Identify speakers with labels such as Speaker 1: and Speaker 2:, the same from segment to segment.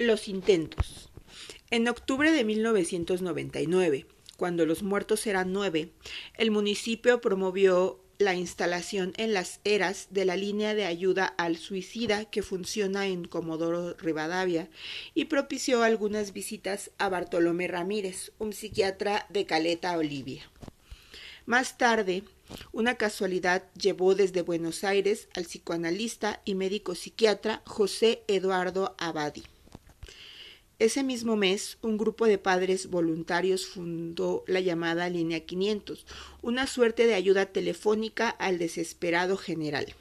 Speaker 1: Los intentos. En octubre de 1999, cuando los muertos eran nueve, el municipio promovió la instalación en las eras de la línea de ayuda al suicida que funciona en Comodoro Rivadavia y propició algunas visitas a Bartolomé Ramírez, un psiquiatra de Caleta Olivia. Más tarde, una casualidad llevó desde Buenos Aires al psicoanalista y médico psiquiatra José Eduardo Abadi. Ese mismo mes, un grupo de padres voluntarios fundó la llamada Línea 500, una suerte de ayuda telefónica al desesperado general.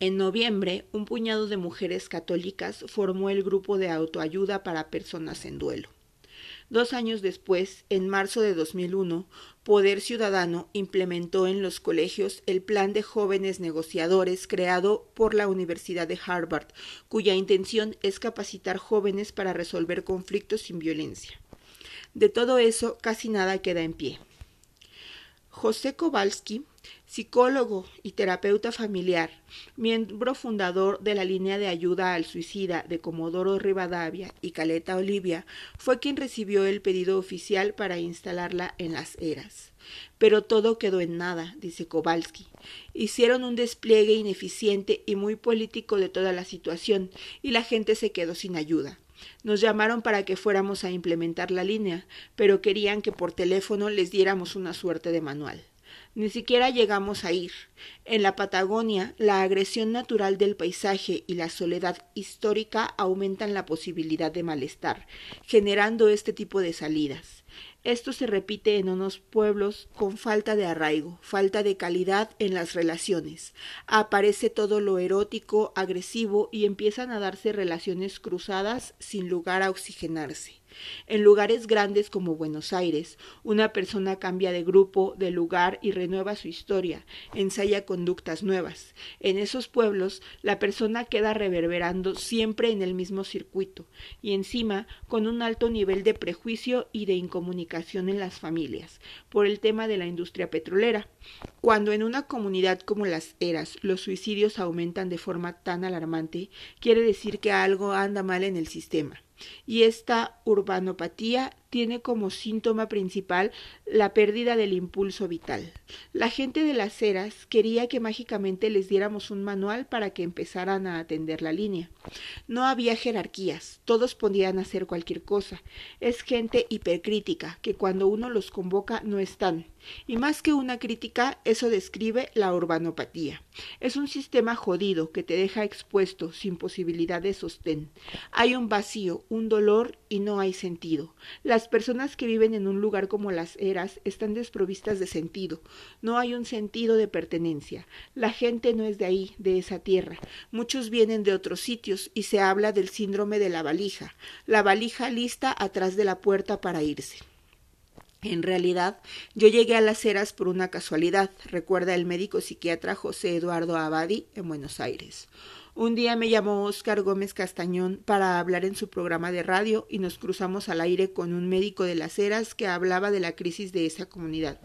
Speaker 1: En noviembre, un puñado de mujeres católicas formó el grupo de autoayuda para personas en duelo. Dos años después, en marzo de 2001, Poder Ciudadano implementó en los colegios el Plan de Jóvenes Negociadores creado por la Universidad de Harvard, cuya intención es capacitar jóvenes para resolver conflictos sin violencia. De todo eso, casi nada queda en pie. José Kowalski psicólogo y terapeuta familiar, miembro fundador de la línea de ayuda al suicida de Comodoro Rivadavia y Caleta Olivia, fue quien recibió el pedido oficial para instalarla en las eras. Pero todo quedó en nada, dice Kowalski. Hicieron un despliegue ineficiente y muy político de toda la situación, y la gente se quedó sin ayuda. Nos llamaron para que fuéramos a implementar la línea, pero querían que por teléfono les diéramos una suerte de manual. Ni siquiera llegamos a ir. En la Patagonia, la agresión natural del paisaje y la soledad histórica aumentan la posibilidad de malestar, generando este tipo de salidas. Esto se repite en unos pueblos con falta de arraigo, falta de calidad en las relaciones. Aparece todo lo erótico, agresivo y empiezan a darse relaciones cruzadas sin lugar a oxigenarse. En lugares grandes como Buenos Aires, una persona cambia de grupo, de lugar y renueva su historia, ensaya conductas nuevas. En esos pueblos, la persona queda reverberando siempre en el mismo circuito, y encima con un alto nivel de prejuicio y de incomunicación en las familias, por el tema de la industria petrolera. Cuando en una comunidad como las Eras los suicidios aumentan de forma tan alarmante, quiere decir que algo anda mal en el sistema y esta urbanopatía tiene como síntoma principal la pérdida del impulso vital. La gente de las eras quería que mágicamente les diéramos un manual para que empezaran a atender la línea. No había jerarquías, todos podían hacer cualquier cosa. Es gente hipercrítica, que cuando uno los convoca no están. Y más que una crítica, eso describe la urbanopatía. Es un sistema jodido que te deja expuesto, sin posibilidad de sostén. Hay un vacío, un dolor y no hay sentido. Las personas que viven en un lugar como las eras están desprovistas de sentido. No hay un sentido de pertenencia. La gente no es de ahí, de esa tierra. Muchos vienen de otros sitios y se habla del síndrome de la valija. La valija lista atrás de la puerta para irse. En realidad, yo llegué a las eras por una casualidad, recuerda el médico psiquiatra José Eduardo Abadi en Buenos Aires. Un día me llamó Óscar Gómez Castañón para hablar en su programa de radio y nos cruzamos al aire con un médico de las eras que hablaba de la crisis de esa comunidad.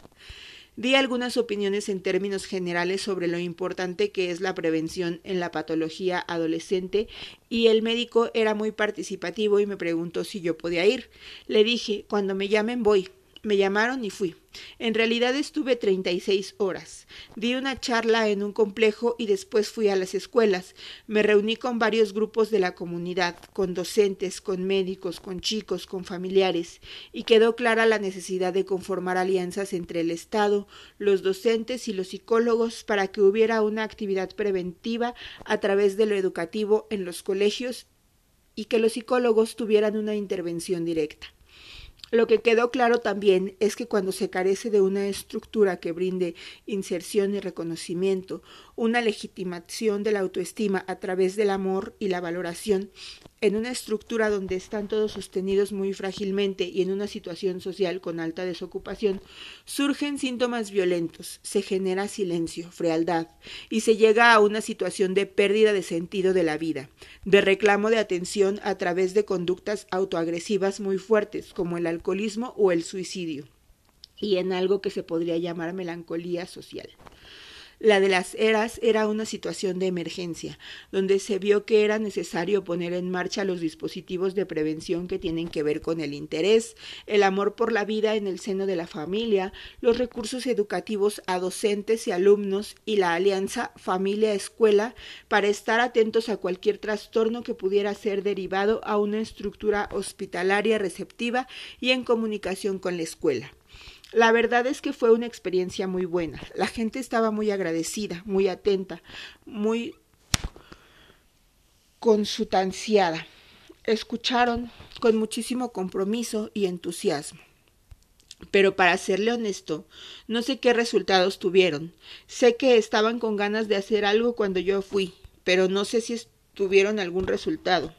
Speaker 1: Di algunas opiniones en términos generales sobre lo importante que es la prevención en la patología adolescente y el médico era muy participativo y me preguntó si yo podía ir. Le dije, cuando me llamen voy. Me llamaron y fui. En realidad estuve 36 horas. Di una charla en un complejo y después fui a las escuelas. Me reuní con varios grupos de la comunidad, con docentes, con médicos, con chicos, con familiares, y quedó clara la necesidad de conformar alianzas entre el Estado, los docentes y los psicólogos para que hubiera una actividad preventiva a través de lo educativo en los colegios y que los psicólogos tuvieran una intervención directa. Lo que quedó claro también es que cuando se carece de una estructura que brinde inserción y reconocimiento, una legitimación de la autoestima a través del amor y la valoración, en una estructura donde están todos sostenidos muy frágilmente y en una situación social con alta desocupación, surgen síntomas violentos, se genera silencio, frialdad, y se llega a una situación de pérdida de sentido de la vida, de reclamo de atención a través de conductas autoagresivas muy fuertes, como el alcoholismo o el suicidio, y en algo que se podría llamar melancolía social. La de las eras era una situación de emergencia, donde se vio que era necesario poner en marcha los dispositivos de prevención que tienen que ver con el interés, el amor por la vida en el seno de la familia, los recursos educativos a docentes y alumnos y la alianza familia-escuela para estar atentos a cualquier trastorno que pudiera ser derivado a una estructura hospitalaria receptiva y en comunicación con la escuela. La verdad es que fue una experiencia muy buena. La gente estaba muy agradecida, muy atenta, muy consutanciada. Escucharon con muchísimo compromiso y entusiasmo. Pero para serle honesto, no sé qué resultados tuvieron. Sé que estaban con ganas de hacer algo cuando yo fui, pero no sé si tuvieron algún resultado.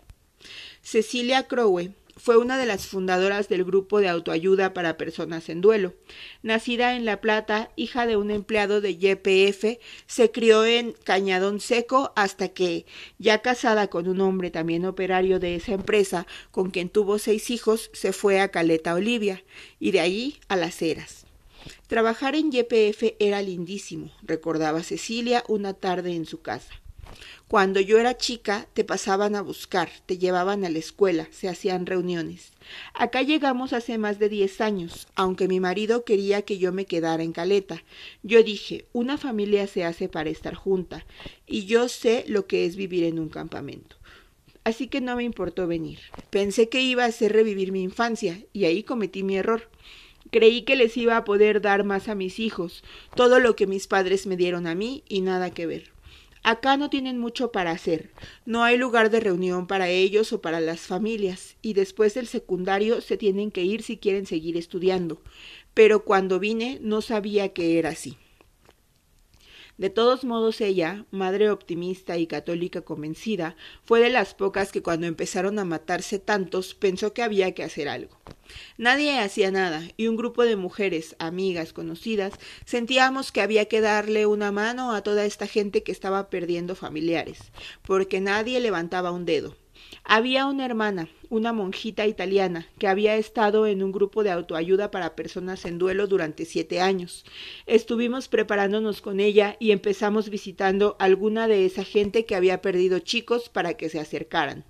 Speaker 1: Cecilia Crowe fue una de las fundadoras del grupo de autoayuda para personas en duelo. Nacida en La Plata, hija de un empleado de YPF, se crió en Cañadón Seco hasta que, ya casada con un hombre también operario de esa empresa, con quien tuvo seis hijos, se fue a Caleta Olivia y de allí a Las Heras. Trabajar en YPF era lindísimo, recordaba Cecilia una tarde en su casa. Cuando yo era chica, te pasaban a buscar, te llevaban a la escuela, se hacían reuniones. Acá llegamos hace más de diez años, aunque mi marido quería que yo me quedara en Caleta. Yo dije, una familia se hace para estar junta, y yo sé lo que es vivir en un campamento. Así que no me importó venir. Pensé que iba a hacer revivir mi infancia, y ahí cometí mi error. Creí que les iba a poder dar más a mis hijos, todo lo que mis padres me dieron a mí y nada que ver. Acá no tienen mucho para hacer, no hay lugar de reunión para ellos o para las familias, y después del secundario se tienen que ir si quieren seguir estudiando. Pero cuando vine no sabía que era así. De todos modos ella, madre optimista y católica convencida, fue de las pocas que cuando empezaron a matarse tantos pensó que había que hacer algo. Nadie hacía nada, y un grupo de mujeres, amigas, conocidas, sentíamos que había que darle una mano a toda esta gente que estaba perdiendo familiares, porque nadie levantaba un dedo. Había una hermana, una monjita italiana, que había estado en un grupo de autoayuda para personas en duelo durante siete años. Estuvimos preparándonos con ella y empezamos visitando alguna de esa gente que había perdido chicos para que se acercaran.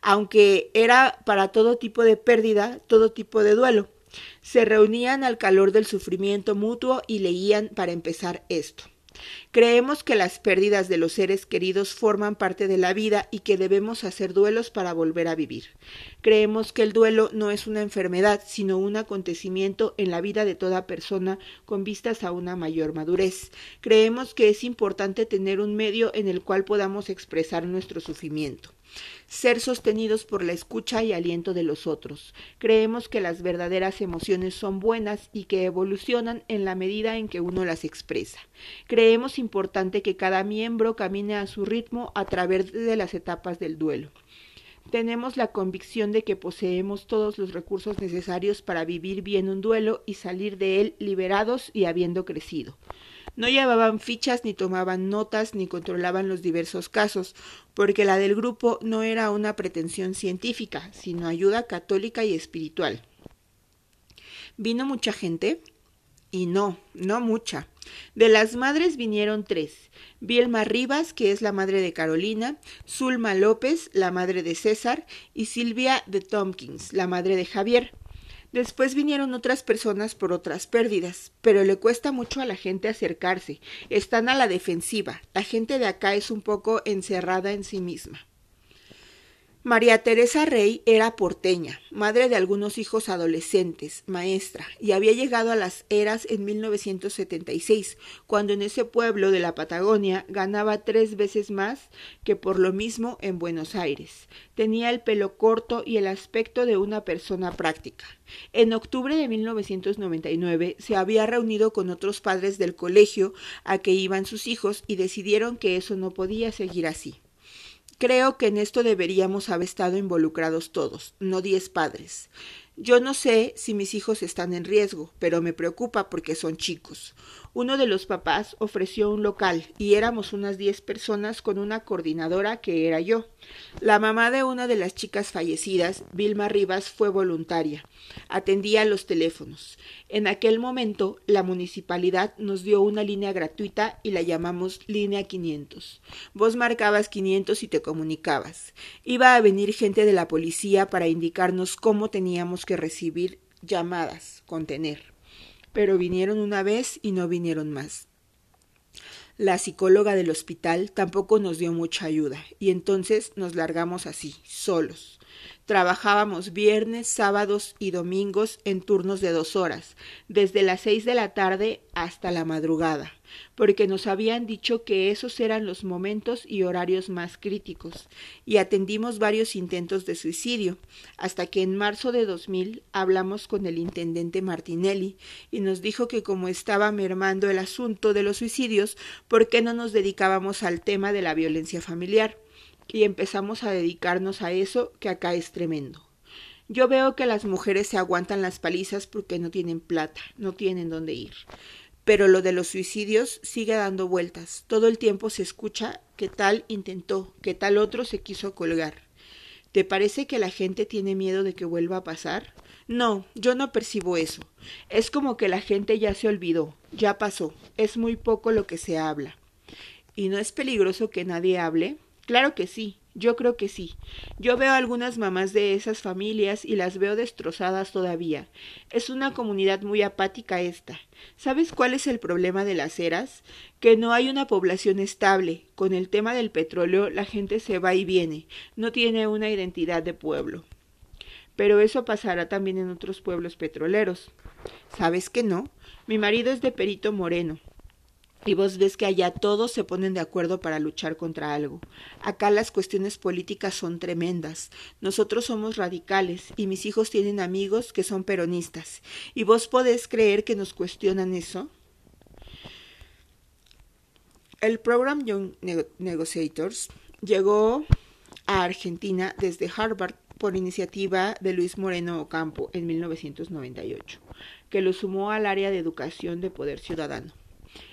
Speaker 1: Aunque era para todo tipo de pérdida, todo tipo de duelo. Se reunían al calor del sufrimiento mutuo y leían para empezar esto. Creemos que las pérdidas de los seres queridos forman parte de la vida y que debemos hacer duelos para volver a vivir. Creemos que el duelo no es una enfermedad, sino un acontecimiento en la vida de toda persona con vistas a una mayor madurez. Creemos que es importante tener un medio en el cual podamos expresar nuestro sufrimiento ser sostenidos por la escucha y aliento de los otros. Creemos que las verdaderas emociones son buenas y que evolucionan en la medida en que uno las expresa. Creemos importante que cada miembro camine a su ritmo a través de las etapas del duelo. Tenemos la convicción de que poseemos todos los recursos necesarios para vivir bien un duelo y salir de él liberados y habiendo crecido. No llevaban fichas ni tomaban notas ni controlaban los diversos casos, porque la del grupo no era una pretensión científica, sino ayuda católica y espiritual. ¿Vino mucha gente? Y no, no mucha. De las madres vinieron tres. Bielma Rivas, que es la madre de Carolina, Zulma López, la madre de César, y Silvia de Tompkins, la madre de Javier. Después vinieron otras personas por otras pérdidas, pero le cuesta mucho a la gente acercarse. Están a la defensiva. La gente de acá es un poco encerrada en sí misma. María Teresa Rey era porteña, madre de algunos hijos adolescentes, maestra, y había llegado a las eras en 1976, cuando en ese pueblo de la Patagonia ganaba tres veces más que por lo mismo en Buenos Aires. Tenía el pelo corto y el aspecto de una persona práctica. En octubre de 1999 se había reunido con otros padres del colegio a que iban sus hijos y decidieron que eso no podía seguir así. Creo que en esto deberíamos haber estado involucrados todos, no diez padres. Yo no sé si mis hijos están en riesgo, pero me preocupa porque son chicos. Uno de los papás ofreció un local y éramos unas diez personas con una coordinadora que era yo. La mamá de una de las chicas fallecidas, Vilma Rivas, fue voluntaria. Atendía los teléfonos. En aquel momento, la municipalidad nos dio una línea gratuita y la llamamos línea 500. Vos marcabas 500 y te comunicabas. Iba a venir gente de la policía para indicarnos cómo teníamos que recibir llamadas, contener pero vinieron una vez y no vinieron más. La psicóloga del hospital tampoco nos dio mucha ayuda, y entonces nos largamos así, solos. Trabajábamos viernes, sábados y domingos en turnos de dos horas, desde las seis de la tarde hasta la madrugada, porque nos habían dicho que esos eran los momentos y horarios más críticos, y atendimos varios intentos de suicidio, hasta que en marzo de 2000 hablamos con el intendente Martinelli y nos dijo que como estaba mermando el asunto de los suicidios, ¿por qué no nos dedicábamos al tema de la violencia familiar? Y empezamos a dedicarnos a eso que acá es tremendo. Yo veo que las mujeres se aguantan las palizas porque no tienen plata, no tienen dónde ir. Pero lo de los suicidios sigue dando vueltas. Todo el tiempo se escucha que tal intentó, que tal otro se quiso colgar. ¿Te parece que la gente tiene miedo de que vuelva a pasar? No, yo no percibo eso. Es como que la gente ya se olvidó, ya pasó, es muy poco lo que se habla. ¿Y no es peligroso que nadie hable? Claro que sí, yo creo que sí. Yo veo algunas mamás de esas familias y las veo destrozadas todavía. Es una comunidad muy apática esta. ¿Sabes cuál es el problema de las eras? Que no hay una población estable. Con el tema del petróleo la gente se va y viene. No tiene una identidad de pueblo. Pero eso pasará también en otros pueblos petroleros. ¿Sabes que no? Mi marido es de Perito Moreno. Y vos ves que allá todos se ponen de acuerdo para luchar contra algo. Acá las cuestiones políticas son tremendas. Nosotros somos radicales y mis hijos tienen amigos que son peronistas. ¿Y vos podés creer que nos cuestionan eso? El Program Young Negotiators llegó a Argentina desde Harvard por iniciativa de Luis Moreno Ocampo en 1998, que lo sumó al área de educación de poder ciudadano.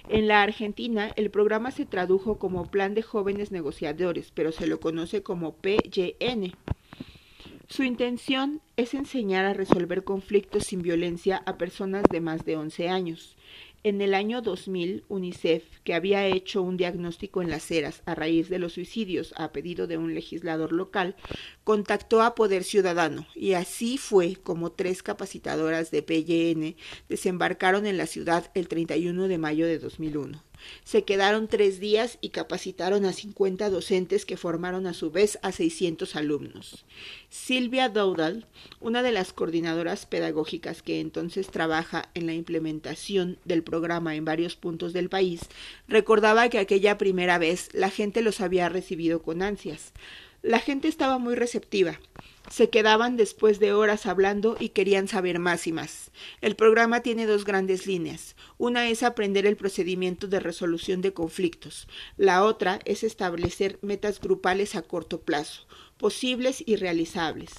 Speaker 1: En la Argentina, el programa se tradujo como Plan de Jóvenes Negociadores, pero se lo conoce como PYN. Su intención es enseñar a resolver conflictos sin violencia a personas de más de 11 años. En el año 2000, UNICEF, que había hecho un diagnóstico en las eras a raíz de los suicidios a pedido de un legislador local, contactó a Poder Ciudadano y así fue como tres capacitadoras de PYN desembarcaron en la ciudad el 31 de mayo de 2001. Se quedaron tres días y capacitaron a 50 docentes que formaron a su vez a 600 alumnos. Silvia Dowdall, una de las coordinadoras pedagógicas que entonces trabaja en la implementación del programa en varios puntos del país, recordaba que aquella primera vez la gente los había recibido con ansias. La gente estaba muy receptiva. Se quedaban después de horas hablando y querían saber más y más. El programa tiene dos grandes líneas. Una es aprender el procedimiento de resolución de conflictos. La otra es establecer metas grupales a corto plazo, posibles y realizables.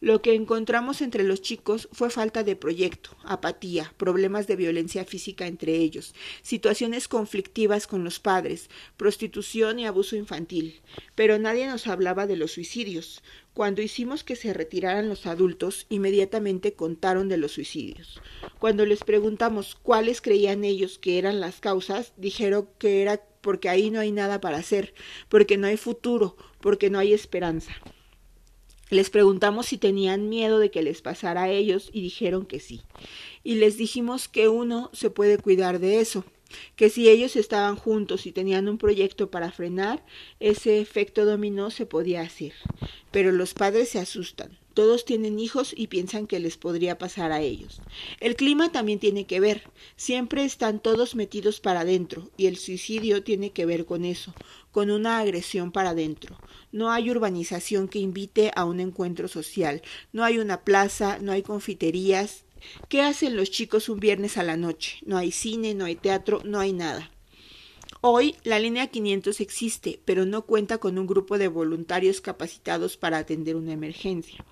Speaker 1: Lo que encontramos entre los chicos fue falta de proyecto, apatía, problemas de violencia física entre ellos, situaciones conflictivas con los padres, prostitución y abuso infantil. Pero nadie nos hablaba de los suicidios. Cuando hicimos que se retiraran los adultos, inmediatamente contaron de los suicidios. Cuando les preguntamos cuáles creían ellos que eran las causas, dijeron que era porque ahí no hay nada para hacer, porque no hay futuro, porque no hay esperanza. Les preguntamos si tenían miedo de que les pasara a ellos y dijeron que sí. Y les dijimos que uno se puede cuidar de eso, que si ellos estaban juntos y tenían un proyecto para frenar, ese efecto dominó se podía hacer. Pero los padres se asustan. Todos tienen hijos y piensan que les podría pasar a ellos. El clima también tiene que ver. Siempre están todos metidos para adentro y el suicidio tiene que ver con eso, con una agresión para adentro. No hay urbanización que invite a un encuentro social. No hay una plaza, no hay confiterías. ¿Qué hacen los chicos un viernes a la noche? No hay cine, no hay teatro, no hay nada. Hoy la línea 500 existe, pero no cuenta con un grupo de voluntarios capacitados para atender una emergencia.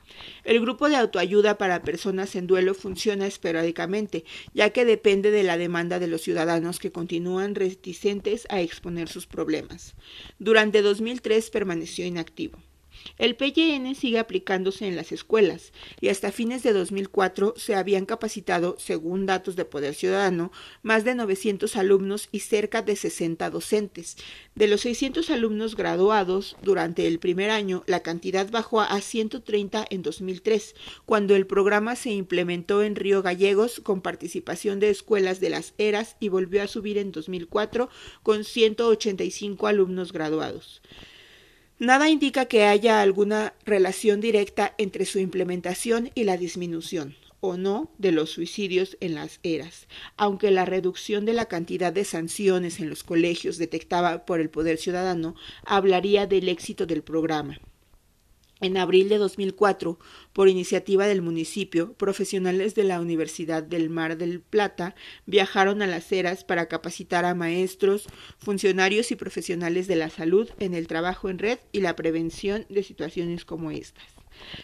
Speaker 1: El grupo de autoayuda para personas en duelo funciona esporádicamente, ya que depende de la demanda de los ciudadanos que continúan reticentes a exponer sus problemas. Durante 2003 permaneció inactivo. El PYN sigue aplicándose en las escuelas y hasta fines de 2004 se habían capacitado, según datos de Poder Ciudadano, más de 900 alumnos y cerca de 60 docentes. De los 600 alumnos graduados durante el primer año, la cantidad bajó a 130 en 2003, cuando el programa se implementó en Río Gallegos con participación de escuelas de las eras y volvió a subir en 2004 con 185 alumnos graduados. Nada indica que haya alguna relación directa entre su implementación y la disminución o no de los suicidios en las eras, aunque la reducción de la cantidad de sanciones en los colegios detectada por el Poder Ciudadano hablaría del éxito del programa. En abril de 2004, por iniciativa del municipio, profesionales de la Universidad del Mar del Plata viajaron a las eras para capacitar a maestros, funcionarios y profesionales de la salud en el trabajo en red y la prevención de situaciones como estas.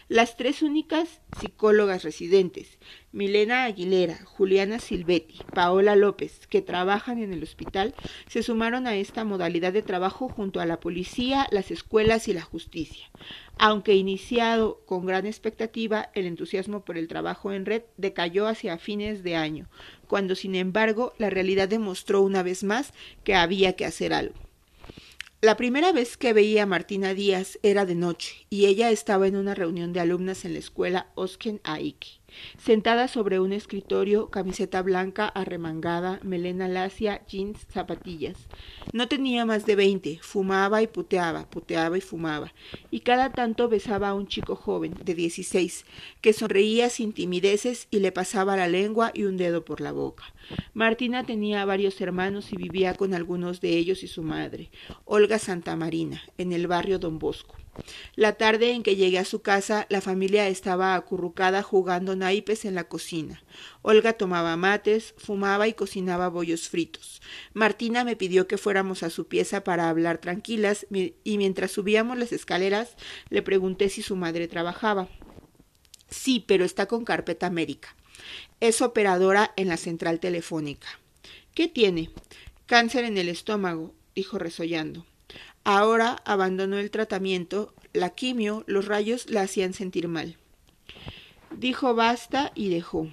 Speaker 1: Las tres únicas psicólogas residentes, Milena Aguilera, Juliana Silvetti, Paola López, que trabajan en el hospital, se sumaron a esta modalidad de trabajo junto a la policía, las escuelas y la justicia. Aunque iniciado con gran expectativa, el entusiasmo por el trabajo en red decayó hacia fines de año, cuando sin embargo la realidad demostró una vez más que había que hacer algo. La primera vez que veía a Martina Díaz era de noche y ella estaba en una reunión de alumnas en la escuela Osken Aiki sentada sobre un escritorio, camiseta blanca arremangada, melena lacia, jeans, zapatillas. No tenía más de veinte, fumaba y puteaba, puteaba y fumaba, y cada tanto besaba a un chico joven, de dieciséis, que sonreía sin timideces y le pasaba la lengua y un dedo por la boca. Martina tenía varios hermanos y vivía con algunos de ellos y su madre, Olga Santamarina, en el barrio Don Bosco. La tarde en que llegué a su casa, la familia estaba acurrucada jugando naipes en la cocina. Olga tomaba mates, fumaba y cocinaba bollos fritos. Martina me pidió que fuéramos a su pieza para hablar tranquilas y mientras subíamos las escaleras le pregunté si su madre trabajaba. Sí, pero está con carpeta América. Es operadora en la central telefónica. ¿Qué tiene? Cáncer en el estómago, dijo resollando. Ahora abandonó el tratamiento, la quimio, los rayos la hacían sentir mal. Dijo basta y dejó.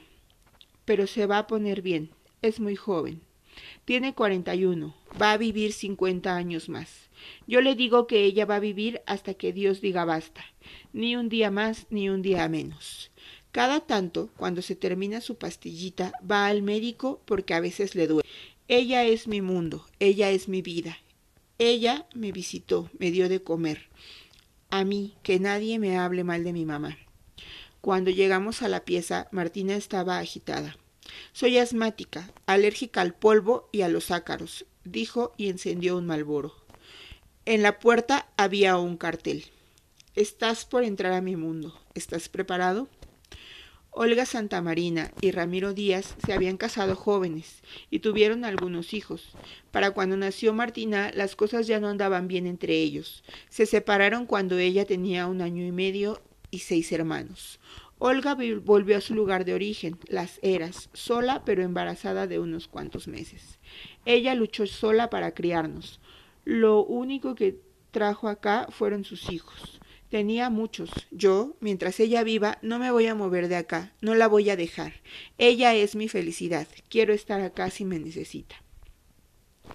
Speaker 1: Pero se va a poner bien. Es muy joven. Tiene cuarenta y uno. Va a vivir cincuenta años más. Yo le digo que ella va a vivir hasta que Dios diga basta. Ni un día más ni un día menos. Cada tanto, cuando se termina su pastillita, va al médico porque a veces le duele. Ella es mi mundo, ella es mi vida, ella me visitó, me dio de comer. A mí, que nadie me hable mal de mi mamá. Cuando llegamos a la pieza, Martina estaba agitada. Soy asmática, alérgica al polvo y a los ácaros, dijo y encendió un malboro. En la puerta había un cartel. Estás por entrar a mi mundo. ¿Estás preparado? Olga Santamarina y Ramiro Díaz se habían casado jóvenes y tuvieron algunos hijos. Para cuando nació Martina, las cosas ya no andaban bien entre ellos. Se separaron cuando ella tenía un año y medio y seis hermanos. Olga volvió a su lugar de origen, las Eras, sola pero embarazada de unos cuantos meses. Ella luchó sola para criarnos. Lo único que trajo acá fueron sus hijos. Tenía muchos. Yo, mientras ella viva, no me voy a mover de acá, no la voy a dejar. Ella es mi felicidad. Quiero estar acá si me necesita.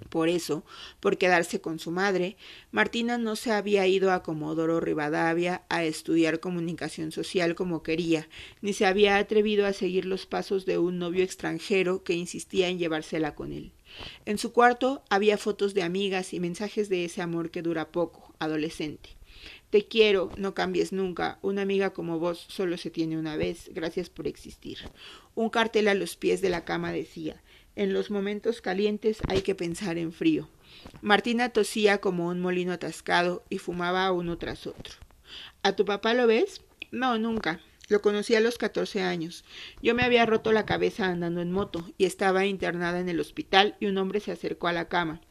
Speaker 1: Por eso, por quedarse con su madre, Martina no se había ido a Comodoro Rivadavia a estudiar comunicación social como quería, ni se había atrevido a seguir los pasos de un novio extranjero que insistía en llevársela con él. En su cuarto había fotos de amigas y mensajes de ese amor que dura poco, adolescente. Te quiero, no cambies nunca. Una amiga como vos solo se tiene una vez. Gracias por existir. Un cartel a los pies de la cama decía, en los momentos calientes hay que pensar en frío. Martina tosía como un molino atascado y fumaba uno tras otro. ¿A tu papá lo ves? No, nunca. Lo conocí a los 14 años. Yo me había roto la cabeza andando en moto y estaba internada en el hospital y un hombre se acercó a la cama.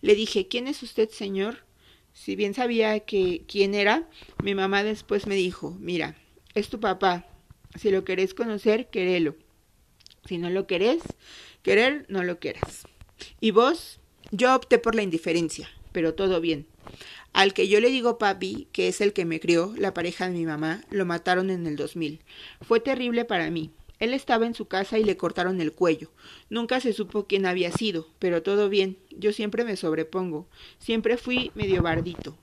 Speaker 1: Le dije, ¿quién es usted, señor? Si bien sabía que quién era, mi mamá después me dijo, mira, es tu papá. Si lo querés conocer, querelo. Si no lo querés, querer, no lo quieras. ¿Y vos? Yo opté por la indiferencia, pero todo bien. Al que yo le digo papi, que es el que me crió, la pareja de mi mamá, lo mataron en el 2000. Fue terrible para mí. Él estaba en su casa y le cortaron el cuello. Nunca se supo quién había sido, pero todo bien. Yo siempre me sobrepongo. Siempre fui medio bardito.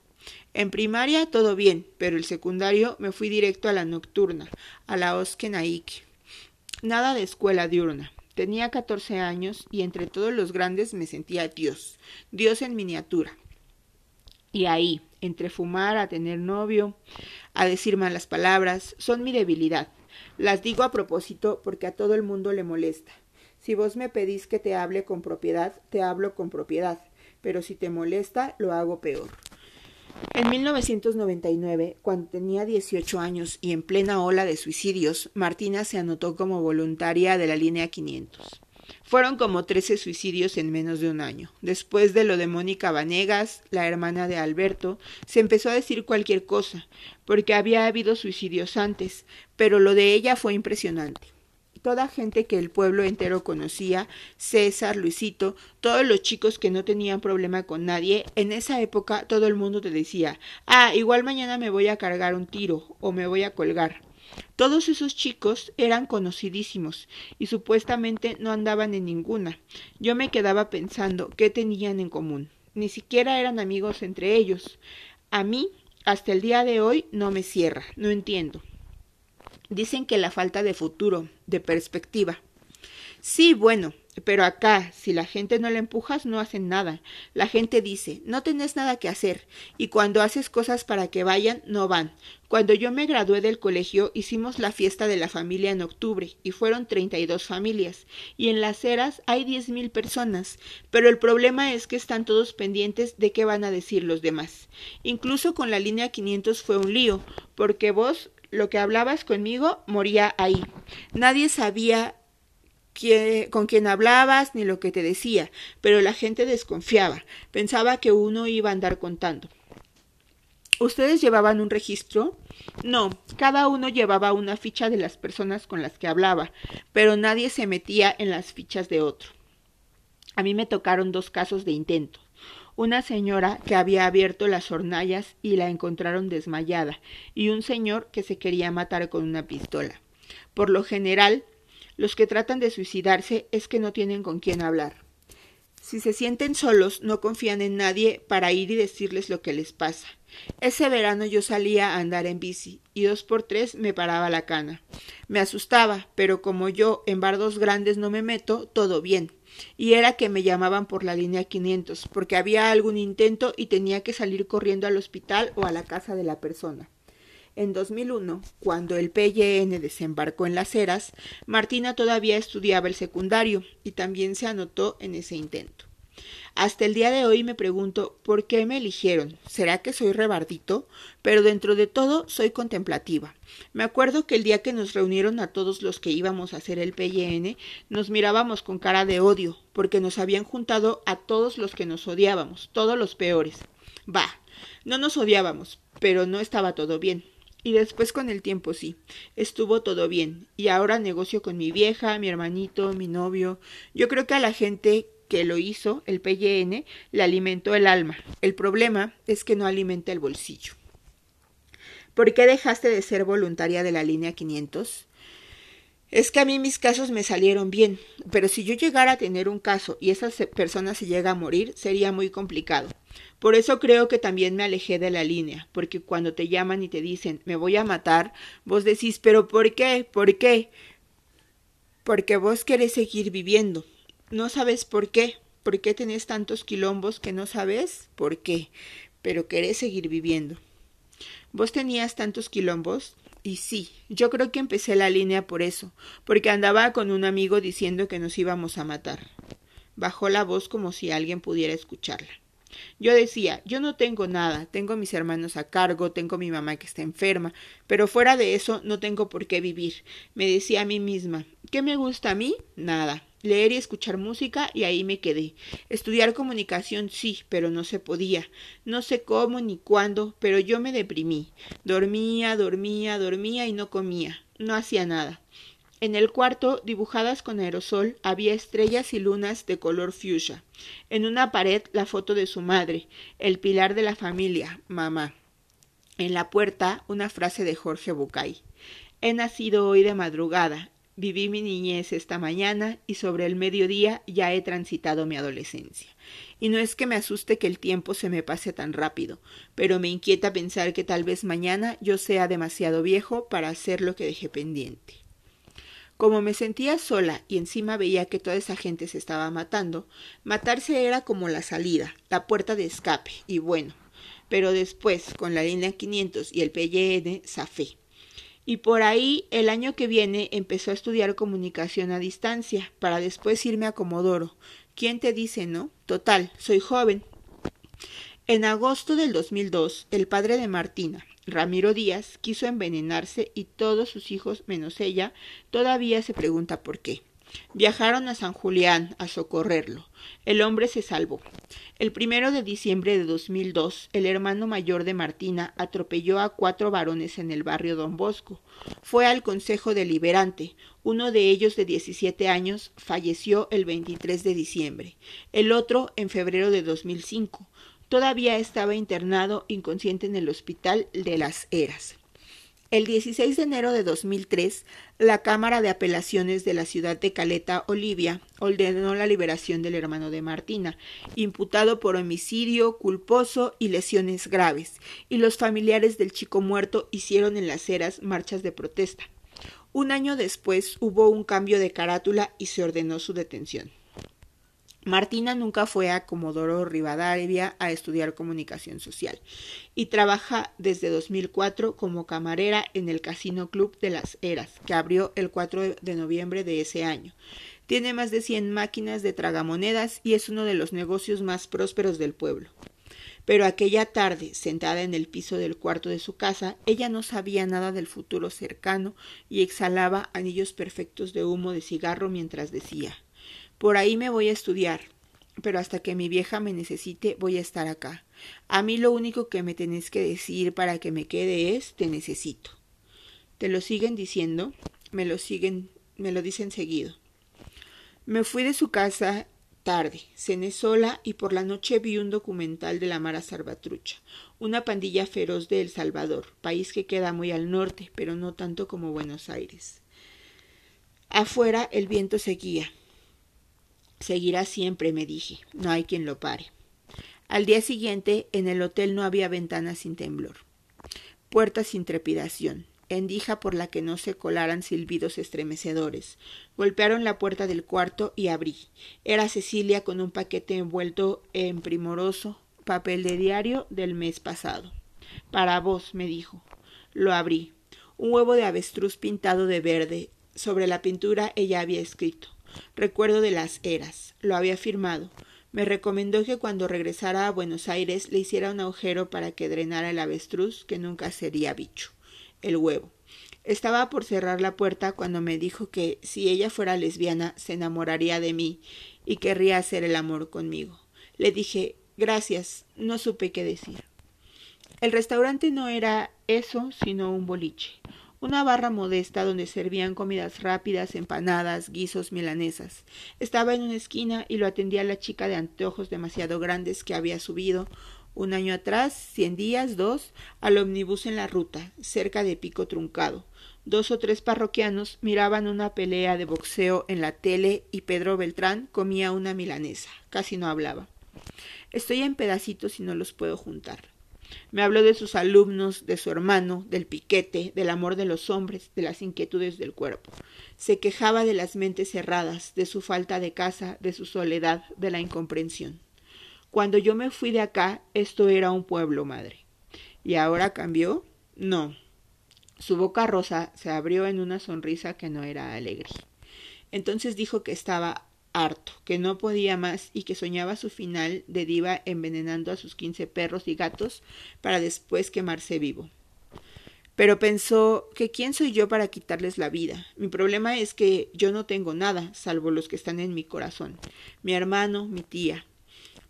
Speaker 1: En primaria todo bien, pero el secundario me fui directo a la nocturna, a la Oskenaik. Nada de escuela diurna. Tenía 14 años y entre todos los grandes me sentía Dios, Dios en miniatura. Y ahí, entre fumar, a tener novio, a decir malas palabras, son mi debilidad. Las digo a propósito porque a todo el mundo le molesta. Si vos me pedís que te hable con propiedad, te hablo con propiedad, pero si te molesta, lo hago peor. En 1999, cuando tenía 18 años y en plena ola de suicidios, Martina se anotó como voluntaria de la línea 500. Fueron como 13 suicidios en menos de un año. Después de lo de Mónica Vanegas, la hermana de Alberto, se empezó a decir cualquier cosa, porque había habido suicidios antes, pero lo de ella fue impresionante toda gente que el pueblo entero conocía, César, Luisito, todos los chicos que no tenían problema con nadie, en esa época todo el mundo te decía, ah, igual mañana me voy a cargar un tiro o me voy a colgar. Todos esos chicos eran conocidísimos y supuestamente no andaban en ninguna. Yo me quedaba pensando qué tenían en común. Ni siquiera eran amigos entre ellos. A mí, hasta el día de hoy, no me cierra, no entiendo. Dicen que la falta de futuro, de perspectiva. Sí, bueno, pero acá, si la gente no la empujas, no hacen nada. La gente dice, no tenés nada que hacer, y cuando haces cosas para que vayan, no van. Cuando yo me gradué del colegio, hicimos la fiesta de la familia en octubre, y fueron treinta y dos familias, y en las eras hay diez mil personas, pero el problema es que están todos pendientes de qué van a decir los demás. Incluso con la línea 500 fue un lío, porque vos lo que hablabas conmigo moría ahí. Nadie sabía con quién hablabas ni lo que te decía, pero la gente desconfiaba, pensaba que uno iba a andar contando. ¿Ustedes llevaban un registro? No, cada uno llevaba una ficha de las personas con las que hablaba, pero nadie se metía en las fichas de otro. A mí me tocaron dos casos de intento una señora que había abierto las hornallas y la encontraron desmayada, y un señor que se quería matar con una pistola. Por lo general, los que tratan de suicidarse es que no tienen con quién hablar. Si se sienten solos, no confían en nadie para ir y decirles lo que les pasa. Ese verano yo salía a andar en bici y dos por tres me paraba la cana. Me asustaba, pero como yo en bardos grandes no me meto, todo bien y era que me llamaban por la línea 500, porque había algún intento y tenía que salir corriendo al hospital o a la casa de la persona. En 2001, cuando el PYN desembarcó en las eras, Martina todavía estudiaba el secundario y también se anotó en ese intento. Hasta el día de hoy me pregunto por qué me eligieron. ¿Será que soy rebardito? Pero dentro de todo soy contemplativa. Me acuerdo que el día que nos reunieron a todos los que íbamos a hacer el PYN, nos mirábamos con cara de odio, porque nos habían juntado a todos los que nos odiábamos, todos los peores. Bah, no nos odiábamos, pero no estaba todo bien. Y después con el tiempo sí, estuvo todo bien. Y ahora negocio con mi vieja, mi hermanito, mi novio. Yo creo que a la gente que lo hizo, el PYN, le alimentó el alma. El problema es que no alimenta el bolsillo. ¿Por qué dejaste de ser voluntaria de la línea 500? Es que a mí mis casos me salieron bien, pero si yo llegara a tener un caso y esa persona se llega a morir, sería muy complicado. Por eso creo que también me alejé de la línea, porque cuando te llaman y te dicen me voy a matar, vos decís pero ¿por qué? ¿Por qué? Porque vos querés seguir viviendo, no sabes por qué, por qué tenés tantos quilombos que no sabes por qué, pero querés seguir viviendo. ¿Vos tenías tantos quilombos? Y sí, yo creo que empecé la línea por eso, porque andaba con un amigo diciendo que nos íbamos a matar. Bajó la voz como si alguien pudiera escucharla. Yo decía, yo no tengo nada, tengo mis hermanos a cargo, tengo mi mamá que está enferma, pero fuera de eso no tengo por qué vivir. Me decía a mí misma, ¿qué me gusta a mí? Nada. Leer y escuchar música y ahí me quedé. Estudiar comunicación sí, pero no se podía. No sé cómo ni cuándo, pero yo me deprimí. Dormía, dormía, dormía y no comía. No hacía nada. En el cuarto, dibujadas con aerosol, había estrellas y lunas de color fuchsia. En una pared, la foto de su madre, el pilar de la familia, mamá. En la puerta, una frase de Jorge Bucay. He nacido hoy de madrugada, viví mi niñez esta mañana y sobre el mediodía ya he transitado mi adolescencia. Y no es que me asuste que el tiempo se me pase tan rápido, pero me inquieta pensar que tal vez mañana yo sea demasiado viejo para hacer lo que dejé pendiente. Como me sentía sola y encima veía que toda esa gente se estaba matando, matarse era como la salida, la puerta de escape, y bueno. Pero después, con la línea 500 y el PYN, zafé. Y por ahí, el año que viene, empezó a estudiar comunicación a distancia, para después irme a Comodoro. ¿Quién te dice, no? Total, soy joven. En agosto del 2002, el padre de Martina, Ramiro Díaz quiso envenenarse y todos sus hijos, menos ella, todavía se pregunta por qué. Viajaron a San Julián a socorrerlo. El hombre se salvó. El primero de diciembre de 2002, el hermano mayor de Martina atropelló a cuatro varones en el barrio Don Bosco. Fue al Consejo Deliberante. Uno de ellos, de 17 años, falleció el 23 de diciembre. El otro, en febrero de 2005. Todavía estaba internado inconsciente en el hospital de las Eras. El 16 de enero de 2003, la Cámara de Apelaciones de la ciudad de Caleta, Olivia, ordenó la liberación del hermano de Martina, imputado por homicidio culposo y lesiones graves, y los familiares del chico muerto hicieron en las eras marchas de protesta. Un año después hubo un cambio de carátula y se ordenó su detención. Martina nunca fue a Comodoro Rivadavia a estudiar comunicación social y trabaja desde 2004 como camarera en el Casino Club de las Eras, que abrió el 4 de noviembre de ese año. Tiene más de 100 máquinas de tragamonedas y es uno de los negocios más prósperos del pueblo. Pero aquella tarde, sentada en el piso del cuarto de su casa, ella no sabía nada del futuro cercano y exhalaba anillos perfectos de humo de cigarro mientras decía por ahí me voy a estudiar, pero hasta que mi vieja me necesite voy a estar acá. A mí lo único que me tenés que decir para que me quede es te necesito. ¿Te lo siguen diciendo? Me lo siguen, me lo dicen seguido. Me fui de su casa tarde, cené sola y por la noche vi un documental de la Mara Salvatrucha, una pandilla feroz de El Salvador, país que queda muy al norte, pero no tanto como Buenos Aires. Afuera el viento seguía, Seguirá siempre, me dije. No hay quien lo pare. Al día siguiente, en el hotel no había ventanas sin temblor, puertas sin trepidación, endija por la que no se colaran silbidos estremecedores. Golpearon la puerta del cuarto y abrí. Era Cecilia con un paquete envuelto en primoroso papel de diario del mes pasado. Para vos, me dijo. Lo abrí. Un huevo de avestruz pintado de verde. Sobre la pintura ella había escrito Recuerdo de las eras. Lo había firmado. Me recomendó que cuando regresara a Buenos Aires le hiciera un agujero para que drenara el avestruz, que nunca sería bicho. El huevo. Estaba por cerrar la puerta cuando me dijo que si ella fuera lesbiana se enamoraría de mí y querría hacer el amor conmigo. Le dije gracias, no supe qué decir. El restaurante no era eso, sino un boliche una barra modesta donde servían comidas rápidas, empanadas, guisos, milanesas. Estaba en una esquina y lo atendía la chica de anteojos demasiado grandes que había subido un año atrás, cien días, dos, al omnibus en la ruta, cerca de Pico Truncado. Dos o tres parroquianos miraban una pelea de boxeo en la tele y Pedro Beltrán comía una milanesa. Casi no hablaba. Estoy en pedacitos y no los puedo juntar. Me habló de sus alumnos, de su hermano, del piquete, del amor de los hombres, de las inquietudes del cuerpo. Se quejaba de las mentes cerradas, de su falta de casa, de su soledad, de la incomprensión. Cuando yo me fui de acá, esto era un pueblo, madre. ¿Y ahora cambió? No. Su boca rosa se abrió en una sonrisa que no era alegre. Entonces dijo que estaba harto, que no podía más y que soñaba su final de diva envenenando a sus quince perros y gatos para después quemarse vivo. Pero pensó que quién soy yo para quitarles la vida. Mi problema es que yo no tengo nada, salvo los que están en mi corazón. Mi hermano, mi tía.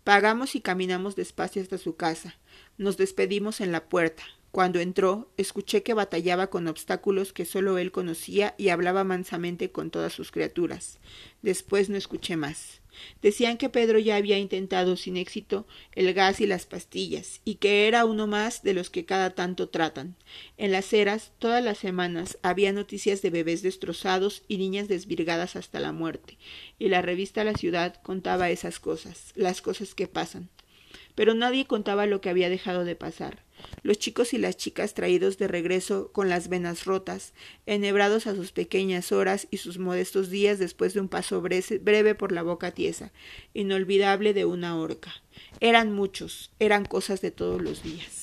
Speaker 1: Pagamos y caminamos despacio hasta su casa. Nos despedimos en la puerta. Cuando entró, escuché que batallaba con obstáculos que solo él conocía y hablaba mansamente con todas sus criaturas. Después no escuché más. Decían que Pedro ya había intentado sin éxito el gas y las pastillas, y que era uno más de los que cada tanto tratan. En las eras, todas las semanas, había noticias de bebés destrozados y niñas desvirgadas hasta la muerte, y la revista La Ciudad contaba esas cosas, las cosas que pasan. Pero nadie contaba lo que había dejado de pasar los chicos y las chicas traídos de regreso con las venas rotas, enhebrados a sus pequeñas horas y sus modestos días después de un paso breve por la boca tiesa, inolvidable de una horca. Eran muchos, eran cosas de todos los días.